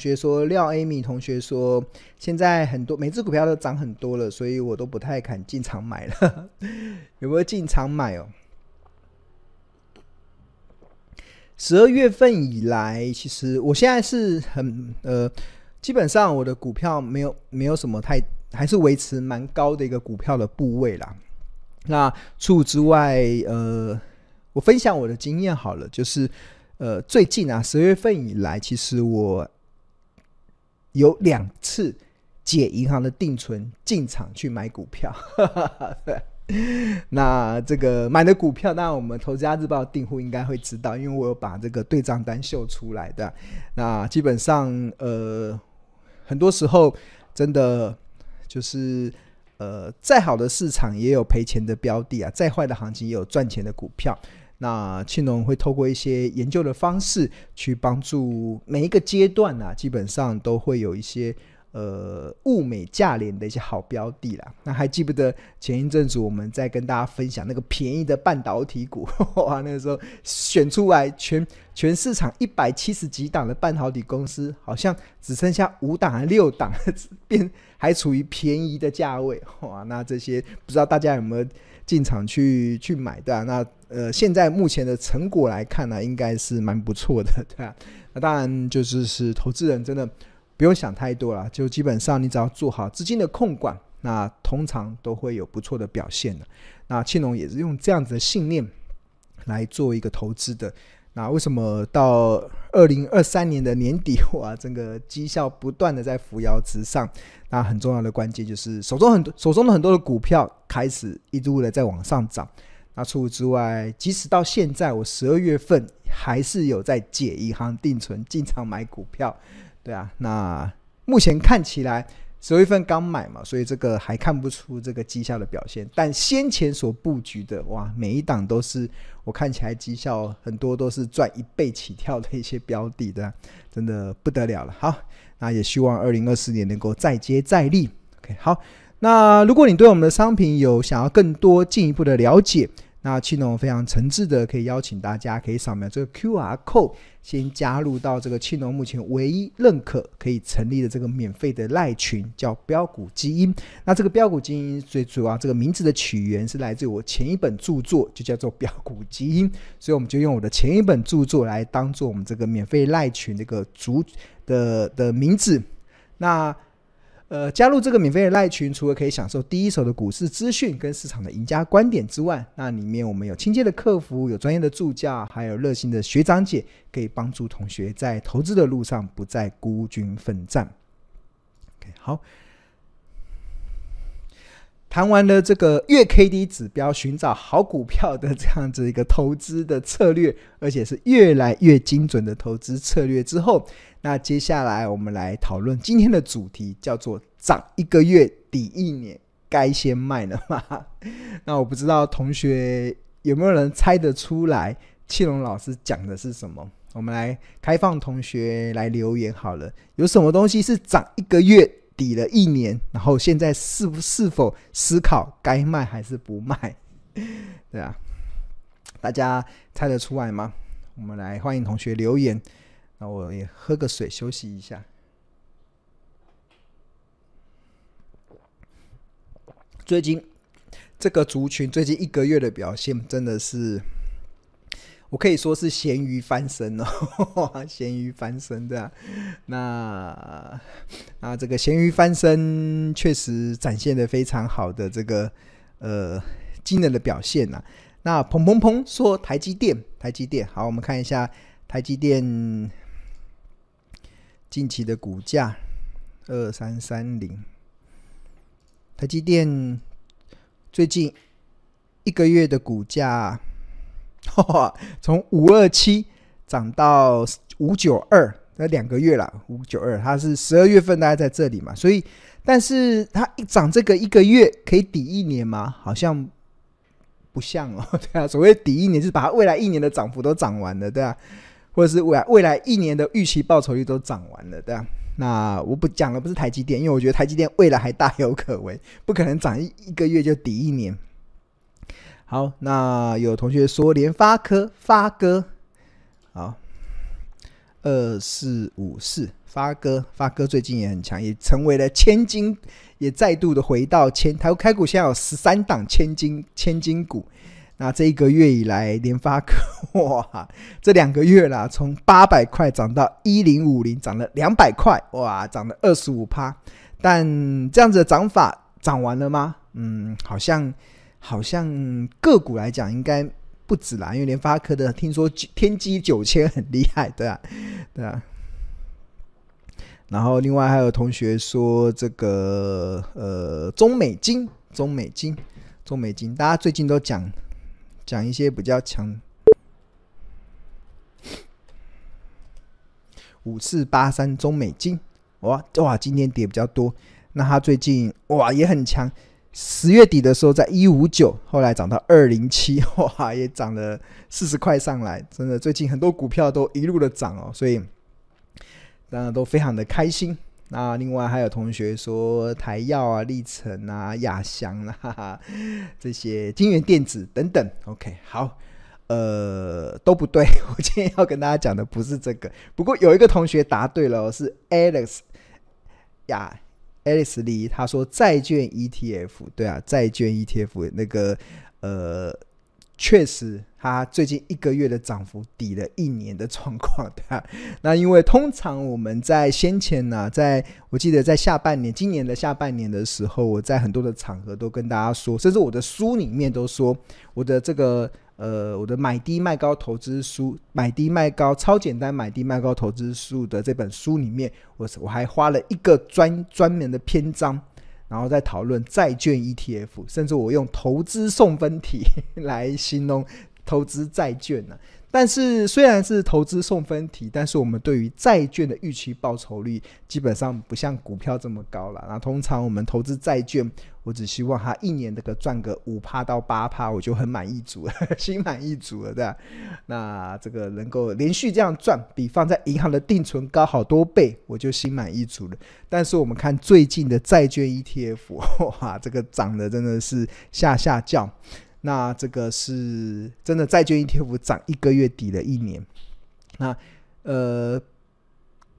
学说廖 Amy 同学说，现在很多每只股票都涨很多了，所以我都不太敢进场买了。有没有进场买哦？十二月份以来，其实我现在是很呃，基本上我的股票没有没有什么太，还是维持蛮高的一个股票的部位啦。那除此之外，呃，我分享我的经验好了，就是呃，最近啊，十月份以来，其实我有两次解银行的定存进场去买股票。那这个买的股票，那我们投资家日报订户应该会知道，因为我有把这个对账单秀出来的。那基本上，呃，很多时候真的就是，呃，再好的市场也有赔钱的标的啊，再坏的行情也有赚钱的股票。那庆农会透过一些研究的方式，去帮助每一个阶段啊，基本上都会有一些。呃，物美价廉的一些好标的啦。那还记不得前一阵子我们在跟大家分享那个便宜的半导体股？哇，那个时候选出来全全市场一百七十几档的半导体公司，好像只剩下五档还六档，变还处于便宜的价位。哇，那这些不知道大家有没有进场去去买的？那呃，现在目前的成果来看呢、应该是蛮不错的，对吧？那当然就是是投资人真的。不用想太多了，就基本上你只要做好资金的控管，那通常都会有不错的表现的。那庆龙也是用这样子的信念来做一个投资的。那为什么到二零二三年的年底，哇，整个绩效不断的在扶摇直上？那很重要的关键就是手中很多手中的很多的股票开始一路的在往上涨。除此之外，即使到现在我十二月份还是有在解银行定存进场买股票。对啊，那目前看起来十二月份刚买嘛，所以这个还看不出这个绩效的表现。但先前所布局的哇，每一档都是我看起来绩效很多都是赚一倍起跳的一些标的的，真的不得了了。好，那也希望二零二四年能够再接再厉。OK，好，那如果你对我们的商品有想要更多进一步的了解。那庆农非常诚挚的可以邀请大家，可以扫描这个 QR code，先加入到这个庆农目前唯一认可可以成立的这个免费的赖群，叫标股基因。那这个标股基因最主要这个名字的起源是来自于我前一本著作，就叫做标股基因，所以我们就用我的前一本著作来当做我们这个免费赖群这个主的的名字。那呃，加入这个免费的赖群，除了可以享受第一手的股市资讯跟市场的赢家观点之外，那里面我们有亲切的客服，有专业的助教，还有热心的学长姐，可以帮助同学在投资的路上不再孤军奋战。OK，好。谈完了这个月 K D 指标寻找好股票的这样子一个投资的策略，而且是越来越精准的投资策略之后，那接下来我们来讨论今天的主题，叫做涨一个月抵一年，该先卖了吗？那我不知道同学有没有人猜得出来，庆龙老师讲的是什么？我们来开放同学来留言好了，有什么东西是涨一个月？抵了一年，然后现在是不是否思考该卖还是不卖？对啊，大家猜得出来吗？我们来欢迎同学留言。那我也喝个水休息一下。最近这个族群最近一个月的表现真的是。我可以说是咸鱼翻身哦，咸鱼翻身对啊。那那这个咸鱼翻身确实展现的非常好的这个呃惊人的表现呐、啊。那砰砰砰说台积电，台积电好，我们看一下台积电近期的股价二三三零，台积电最近一个月的股价。从五二七涨到五九二，那两个月了。五九二，它是十二月份大概在这里嘛，所以，但是它一涨这个一个月可以抵一年吗？好像不像哦。对啊，所谓抵一年，是把它未来一年的涨幅都涨完了，对啊，或者是未来未来一年的预期报酬率都涨完了，对啊。那我不讲了，不是台积电，因为我觉得台积电未来还大有可为，不可能涨一一个月就抵一年。好，那有同学说联发科发哥，好，二四五四发哥，发哥最近也很强，也成为了千金，也再度的回到千台开股，现在有十三档千金千金股。那这一个月以来，联发科 哇，这两个月啦，从八百块涨到一零五零，涨了两百块，哇，涨了二十五趴。但这样子的涨法涨完了吗？嗯，好像好像个股来讲应该不止啦，因为联发科的听说天玑九千很厉害，对啊，对啊。然后另外还有同学说这个呃中美金，中美金，中美金，大家最近都讲。讲一些比较强，五四八三中美金，哇哇，今天跌比较多。那它最近哇也很强，十月底的时候在一五九，后来涨到二零七，哇也涨了四十块上来，真的最近很多股票都一路的涨哦，所以大家都非常的开心。那另外还有同学说台耀啊、力成啊、亚翔啊这些金圆电子等等，OK，好，呃都不对，我今天要跟大家讲的不是这个。不过有一个同学答对了，是 Alex 呀 Alice 李，他说债券 ETF，对啊，债券 ETF 那个呃。确实，它最近一个月的涨幅抵了一年的状况，对啊？那因为通常我们在先前呢、在我记得在下半年，今年的下半年的时候，我在很多的场合都跟大家说，甚至我的书里面都说，我的这个呃，我的买低卖高投资书，买低卖高超简单买低卖高投资书的这本书里面，我我还花了一个专专门的篇章。然后在讨论债券 ETF，甚至我用投资送分题 来形容投资债券呢。但是虽然是投资送分题，但是我们对于债券的预期报酬率基本上不像股票这么高了。那通常我们投资债券，我只希望它一年这个赚个五趴到八趴，我就很满意足了，心满意足了，对吧？那这个能够连续这样赚，比放在银行的定存高好多倍，我就心满意足了。但是我们看最近的债券 ETF，哇，这个涨得真的是下下叫。那这个是真的债券 ETF 涨一个月抵了一年。那呃，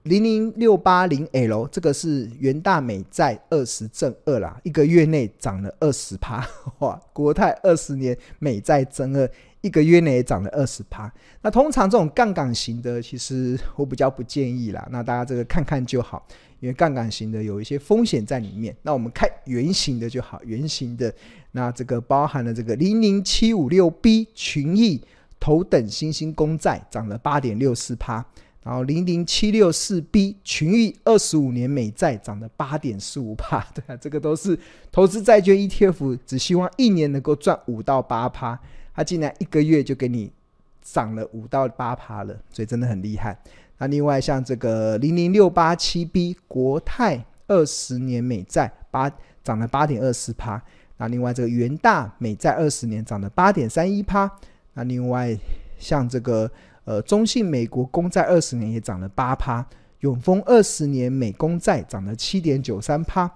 零零六八零 L 这个是元大美债二十正二啦，一个月内涨了二十趴，哇！国泰二十年美债正二，一个月内也涨了二十趴。那通常这种杠杆型的，其实 我比较不建议啦。那大家这个看看就好，因为杠杆型的有一些风险在里面。那我们看圆形的就好，圆形的。那这个包含了这个零零七五六 B 群益头等新兴公债涨了八点六四趴，然后零零七六四 B 群益二十五年美债涨了八点四五趴，对啊，这个都是投资债券 ETF，只希望一年能够赚五到八趴，它竟然一个月就给你涨了五到八趴了，所以真的很厉害。那另外像这个零零六八七 B 国泰二十年美债八涨了八点二四趴。那另外这个元大美债二十年涨了八点三一趴，那另外像这个呃中信美国公债二十年也涨了八趴，永丰二十年美公债涨了七点九三趴，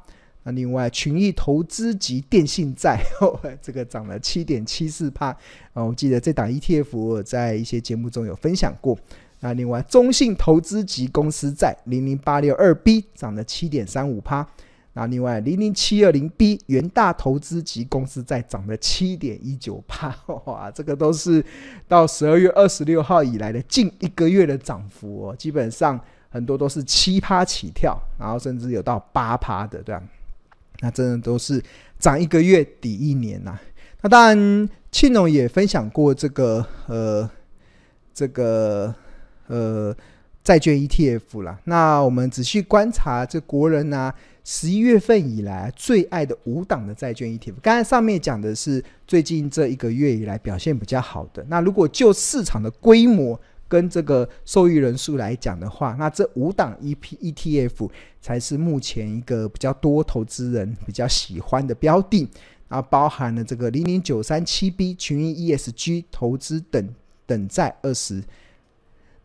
那另外群益投资级电信债 这个涨了七点七四趴，啊，我记得这档 ETF 我在一些节目中有分享过。那另外中信投资级公司债零零八六二 B 涨了七点三五趴。那另外零零七二零 B 元大投资级公司债涨了七点一九趴，哇，这个都是到十二月二十六号以来的近一个月的涨幅哦，基本上很多都是七趴起跳，然后甚至有到八趴的，对吧？那真的都是涨一个月抵一年呐、啊。那当然，庆农也分享过这个呃，这个呃债券 ETF 啦。那我们仔细观察这国人呐、啊。十一月份以来最爱的五档的债券 ETF，刚才上面讲的是最近这一个月以来表现比较好的。那如果就市场的规模跟这个受益人数来讲的话，那这五档 EP ETF 才是目前一个比较多投资人比较喜欢的标的。然后包含了这个零零九三七 B 群益 ESG 投资等等债二十，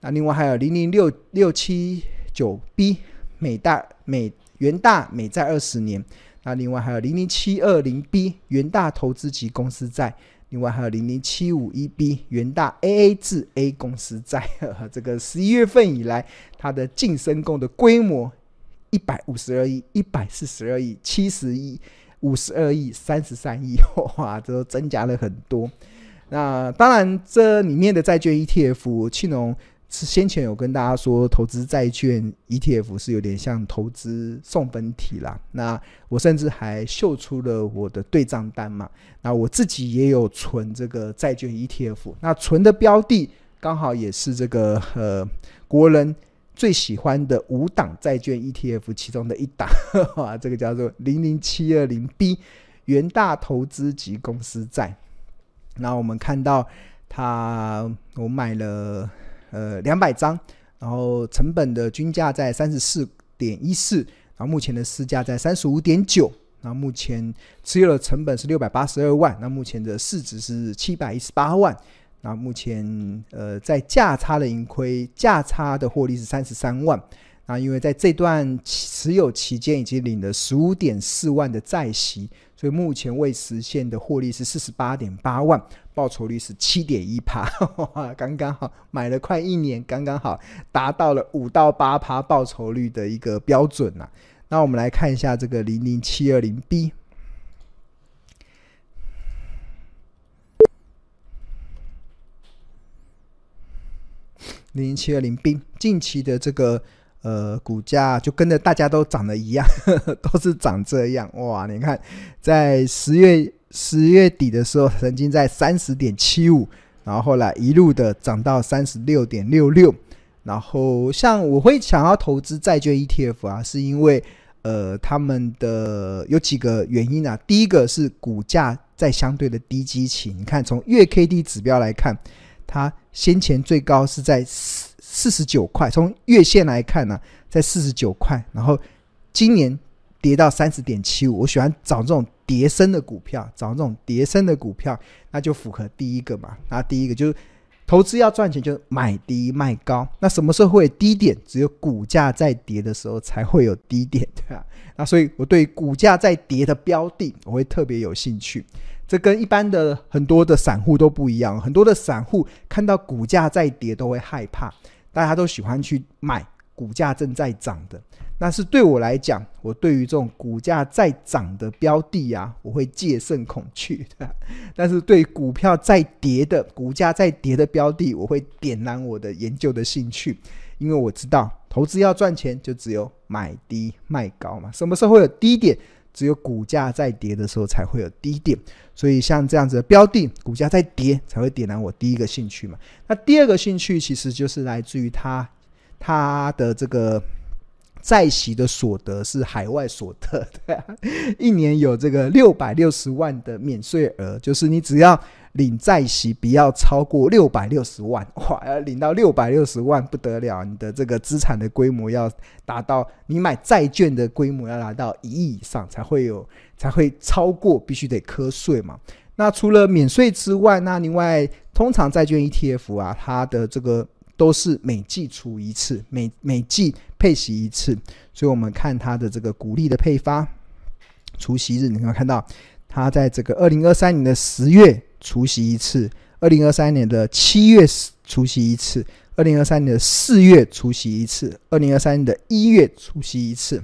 那另外还有零零六六七九 B 美大美。元大美债二十年，那另外还有零零七二零 B 元大投资级公司债，另外还有零零七五一 B 元大 AA 至 A 公司债，这个十一月份以来，它的净申购的规模一百五十二亿、一百四十二亿、七十亿、五十二亿、三十三亿，哇，这都增加了很多。那当然，这里面的债券 ETF，庆农。是先前有跟大家说，投资债券 ETF 是有点像投资送分题啦。那我甚至还秀出了我的对账单嘛。那我自己也有存这个债券 ETF，那存的标的刚好也是这个呃国人最喜欢的五档债券 ETF 其中的一档，这个叫做零零七二零 B 元大投资级公司债。那我们看到它，我买了。呃，两百张，然后成本的均价在三十四点一四，然后目前的市价在三十五点九，那目前持有的成本是六百八十二万，那目前的市值是七百一十八万，那目前呃在价差的盈亏价差的获利是三十三万。那因为在这段持有期间已经领了十五点四万的债息，所以目前未实现的获利是四十八点八万，报酬率是七点一趴，刚刚好买了快一年，刚刚好达到了五到八趴报酬率的一个标准呐。那我们来看一下这个零零七二零 B，零零七二零 B 近期的这个。呃，股价就跟着大家都涨得一样，呵呵，都是涨这样哇！你看，在十月十月底的时候，曾经在三十点七五，然后后来一路的涨到三十六点六六。然后，像我会想要投资债券 ETF 啊，是因为呃，他们的有几个原因啊。第一个是股价在相对的低基期，你看从月 K D 指标来看，它先前最高是在。四四十九块，从月线来看呢、在四十九块，然后今年跌到三十点七五。我喜欢找这种跌升的股票，找这种跌升的股票，那就符合第一个嘛。那第一个就是投资要赚钱，就是买低卖高。那什么时候会有低点？只有股价在跌的时候才会有低点，对吧？那所以我对股价在跌的标的，我会特别有兴趣。这跟一般的很多的散户都不一样，很多的散户看到股价在跌都会害怕。大家都喜欢去买股价正在涨的，那是对我来讲，我对于这种股价在涨的标的啊，我会戒慎恐惧的。但是对股票在跌的、股价在跌的标的，我会点燃我的研究的兴趣，因为我知道投资要赚钱，就只有买低卖高嘛。什么时候会有低点？只有股价在跌的时候才会有低点，所以像这样子的标的，股价在跌才会点燃我第一个兴趣嘛。那第二个兴趣其实就是来自于它，它的这个。债息的所得是海外所得，对啊，一年有这个六百六十万的免税额，就是你只要领债息不要超过六百六十万，哇，要领到六百六十万不得了，你的这个资产的规模要达到你买债券的规模要达到一亿以上才会有，才会超过，必须得课税嘛。那除了免税之外，那另外通常债券 ETF 啊，它的这个。都是每季除一次，每每季配息一次，所以我们看它的这个股利的配发，除息日，你可以看到它在这个二零二三年的十月除息一次，二零二三年的七月除息一次，二零二三年的四月除息一次，二零二三年的一月除息一次，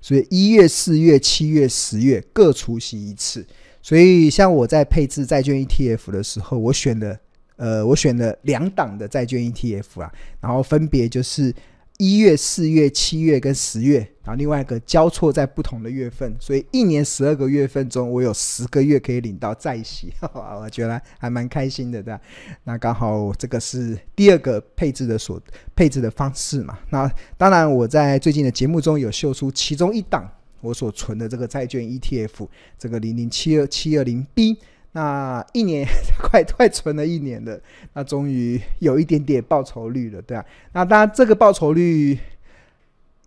所以一月、四月、七月、十月各除息一次。所以像我在配置债券 ETF 的时候，我选的。呃，我选了两档的债券 ETF 啊，然后分别就是一月、四月、七月跟十月，然后另外一个交错在不同的月份，所以一年十二个月份中，我有十个月可以领到债息，我觉得还蛮开心的，对吧？那刚好这个是第二个配置的所配置的方式嘛。那当然，我在最近的节目中有秀出其中一档我所存的这个债券 ETF，这个零零七二七二零 B。那一年快快存了一年了，那终于有一点点报酬率了，对啊。那当然，这个报酬率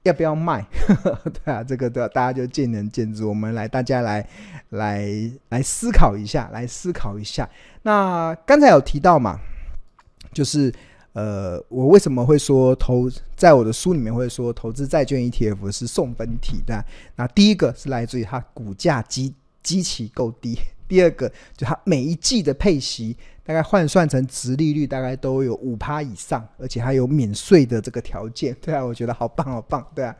要不要卖？对啊，这个对，大家就见仁见智。我们来，大家来来来思考一下，来思考一下。那刚才有提到嘛，就是呃，我为什么会说投在我的书里面会说投资债券 ETF 是送分题的？那第一个是来自于它股价基基期够低。第二个就它每一季的配息大概换算成殖利率大概都有五趴以上，而且还有免税的这个条件，对啊，我觉得好棒好棒，对啊。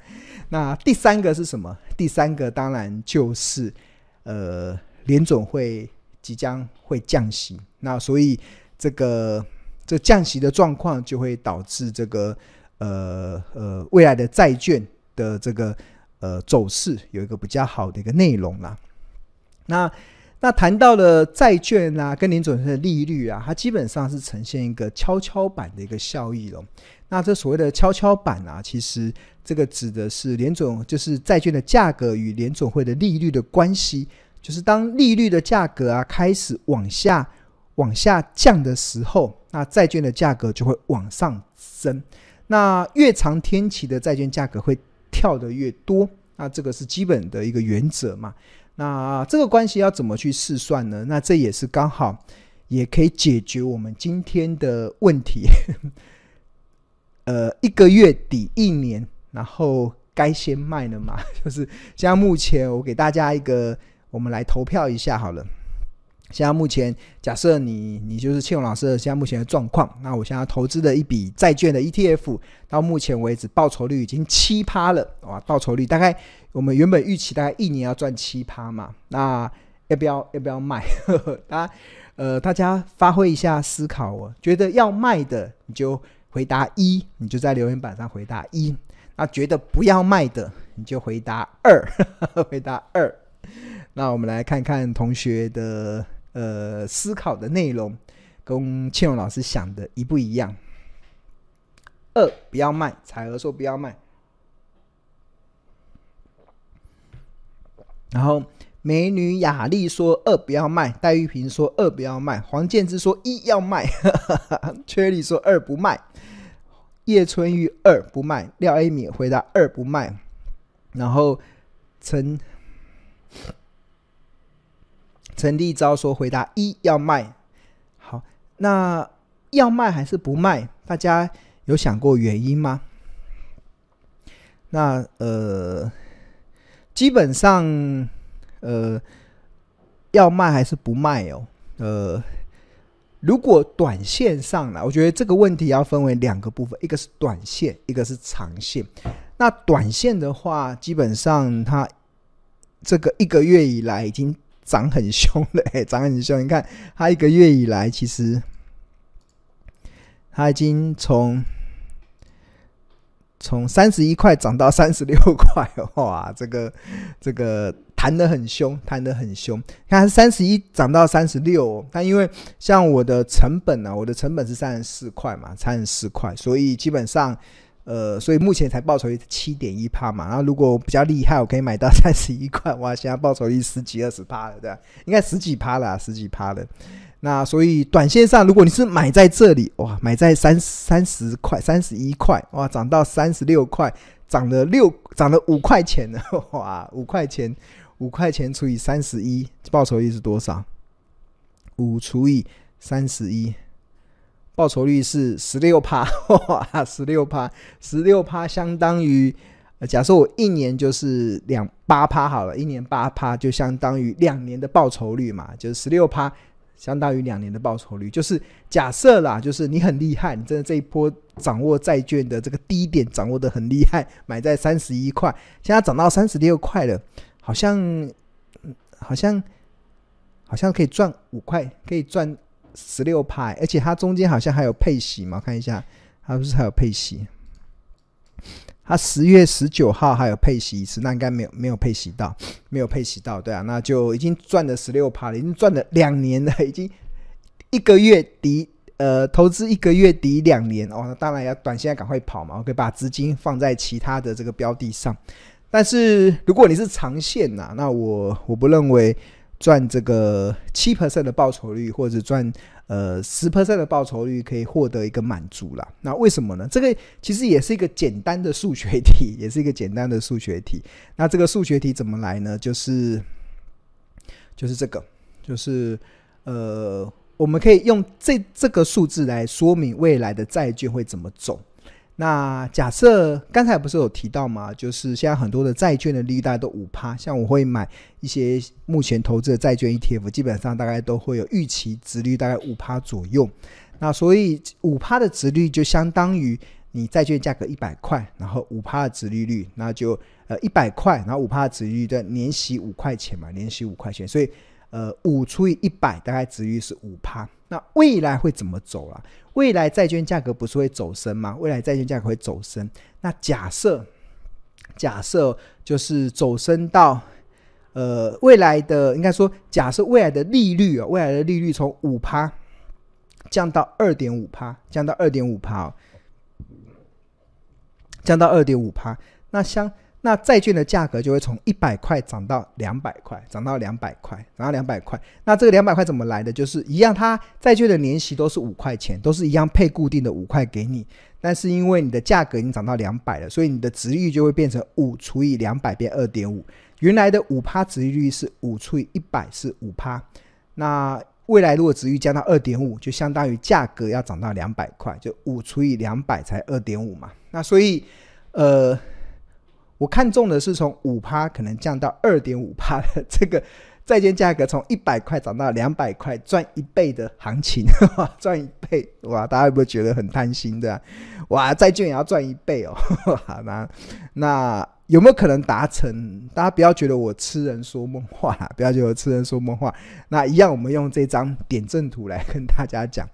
那第三个是什么？第三个当然就是呃联总会即将会降息，那所以这个这降息的状况就会导致这个呃呃未来的债券的这个呃走势有一个比较好的一个内容啦。那那谈到了债券啊，跟联准会的利率啊，它基本上是呈现一个跷跷板的一个效益了。那这所谓的跷跷板啊，其实这个指的是联准，就是债券的价格与联准会的利率的关系。就是当利率的价格啊开始往下往下降的时候，那债券的价格就会往上升。那越长天期的债券价格会跳得越多。那这个是基本的一个原则嘛。那这个关系要怎么去试算呢？那这也是刚好也可以解决我们今天的问题。呃，一个月底一年，然后该先卖了嘛？就是像目前我给大家一个，我们来投票一下好了。现在目前假设你你就是庆荣老师的现在目前的状况，那我现在投资的一笔债券的 ETF，到目前为止报酬率已经七趴了，哇，报酬率大概。我们原本预期大概一年要赚七趴嘛，那要不要要不要卖？呵呵，大家呃，大家发挥一下思考哦。觉得要卖的，你就回答一，你就在留言板上回答一。那觉得不要卖的，你就回答二，回答二。那我们来看看同学的呃思考的内容，跟庆荣老师想的一不一样？二不要卖，彩娥说不要卖。然后，美女雅丽说二不要卖，戴玉萍说二不要卖，黄建之说一要卖，缺里说二不卖，叶春玉二不卖，廖 A 米回答二不卖，然后陈陈立昭说回答一要卖。好，那要卖还是不卖？大家有想过原因吗？那呃。基本上，呃，要卖还是不卖哦？呃，如果短线上呢，我觉得这个问题要分为两个部分，一个是短线，一个是长线。那短线的话，基本上它这个一个月以来已经涨很凶的，哎，涨很凶。你看，它一个月以来，其实它已经从。从三十一块涨到三十六块，哇，这个这个弹得很凶，弹得很凶。看三十一涨到三十六，但因为像我的成本呢、啊，我的成本是三十四块嘛，三十四块，所以基本上，呃，所以目前才报酬率七点一趴嘛。然后如果比较厉害，我可以买到 三十一块，哇，现在报酬率十几二十趴了，对吧？应该十几趴了，十几趴了。那所以短线上，如果你是买在这里，哇，买在三三十块、三十一块，哇，涨到三十六块，涨了六，涨了五块钱呢，哇，五块钱，五块钱除以三十一，报酬率是多少？五除以三十一，报酬率是十六趴，十六趴，十六趴相当于，假设我一年就是两八趴好了，一年八趴就相当于两年的报酬率嘛，就是十六趴。相当于两年的报酬率，就是假设啦，就是你很厉害，你真的这一波掌握债券的这个低点掌握的很厉害，买在三十一块，现在涨到三十六块了，好像好像好像可以赚五块，可以赚十六派，而且它中间好像还有配息嘛，看一下，它不是还有配息？他十月十九号还有配息一次，那应该没有没有配息到，没有配息到，对啊，那就已经赚了十六趴了，已经赚了两年了，已经一个月抵呃投资一个月抵两年哦，那当然要短线赶快跑嘛，我可以把资金放在其他的这个标的上，但是如果你是长线呐、啊，那我我不认为赚这个七 percent 的报酬率或者赚。呃，十 percent 的报酬率可以获得一个满足啦。那为什么呢？这个其实也是一个简单的数学题，也是一个简单的数学题。那这个数学题怎么来呢？就是就是这个，就是呃，我们可以用这这个数字来说明未来的债券会怎么走。那假设刚才不是有提到吗？就是现在很多的债券的利率大概都五趴，像我会买一些目前投资的债券 ETF，基本上大概都会有预期殖率大概五趴左右。那所以五趴的殖率就相当于你债券价格一百块，然后五趴的殖利率，那就呃一百块，然后五趴的殖利率的年息五块钱嘛，年息五块钱，所以呃五除以一百大概殖利率是五趴。那未来会怎么走啊？未来债券价格不是会走升吗？未来债券价格会走升。那假设假设就是走升到呃未来的应该说假设未来的利率啊，未来的利率从五趴降到二点五趴，降到二点五趴，降到二点五趴。那相那债券的价格就会从一百块涨到两百块，涨到两百块，涨到两百块。那这个两百块怎么来的？就是一样，它债券的年息都是五块钱，都是一样配固定的五块给你。但是因为你的价格已经涨到两百了，所以你的值率就会变成五除以两百变二点五。原来的五趴值率是五除以一百是五趴。那未来如果值率降到二点五，就相当于价格要涨到两百块，就五除以两百才二点五嘛。那所以，呃。我看中的是从五趴可能降到二点五趴的这个债券价格，从一百块涨到两百块，赚一倍的行情，赚一倍哇！大家有没有觉得很贪心的？哇，债券也要赚一倍哦。好，那那有没有可能达成？大家不要觉得我痴人说梦话，不要觉得我痴人说梦话。那一样，我们用这张点阵图来跟大家讲，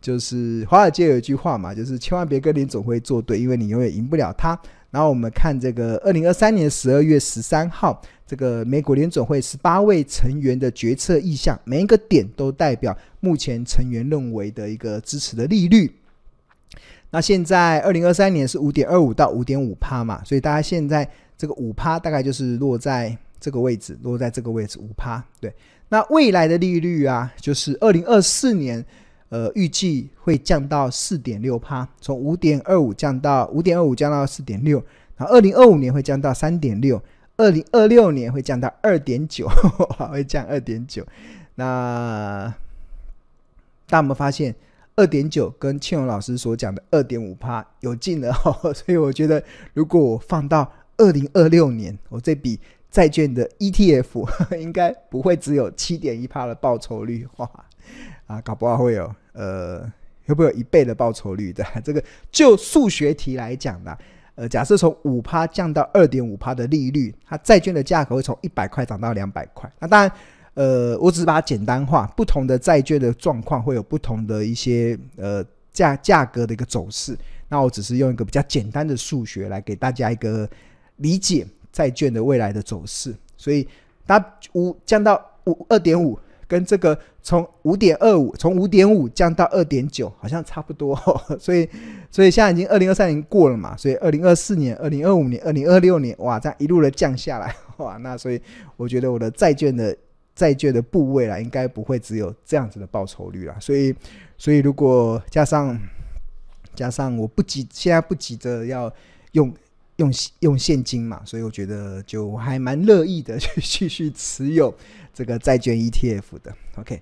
就是华尔街有一句话嘛，就是千万别跟林总会作对，因为你永远赢不了他。然后我们看这个二零二三年十二月十三号，这个美国联总会十八位成员的决策意向，每一个点都代表目前成员认为的一个支持的利率。那现在二零二三年是五点二五到五点五趴嘛，所以大家现在这个五趴大概就是落在这个位置，落在这个位置五趴。对，那未来的利率啊，就是二零二四年。呃，预计会降到四点六趴，从五点二五降到五点二五降到四点六，然后二零二五年会降到三点六，二零二六年会降到二点九，会降二点九。那大家有发现，二点九跟庆荣老师所讲的二点五趴有近了？所以我觉得，如果我放到二零二六年，我这笔债券的 ETF 应该不会只有七点一趴的报酬率，哇！啊，搞不好会有，呃，会不会有一倍的报酬率 的？这个就数学题来讲呢，呃，假设从五趴降到二点五趴的利率，它债券的价格会从一百块涨到两百块。那当然，呃，我只是把它简单化，不同的债券的状况会有不同的一些呃价价格的一个走势。那我只是用一个比较简单的数学来给大家一个理解债券的未来的走势。所以，它五降到五二点五。跟这个从五点二五从五点五降到二点九，好像差不多，所以所以现在已经二零二三年过了嘛，所以二零二四年、二零二五年、二零二六年，哇，这样一路的降下来，哇，那所以我觉得我的债券的债券的部位啦，应该不会只有这样子的报酬率啦，所以所以如果加上加上我不急，现在不急着要用。用用现金嘛，所以我觉得就还蛮乐意的去 继续持有这个债券 ETF 的。OK，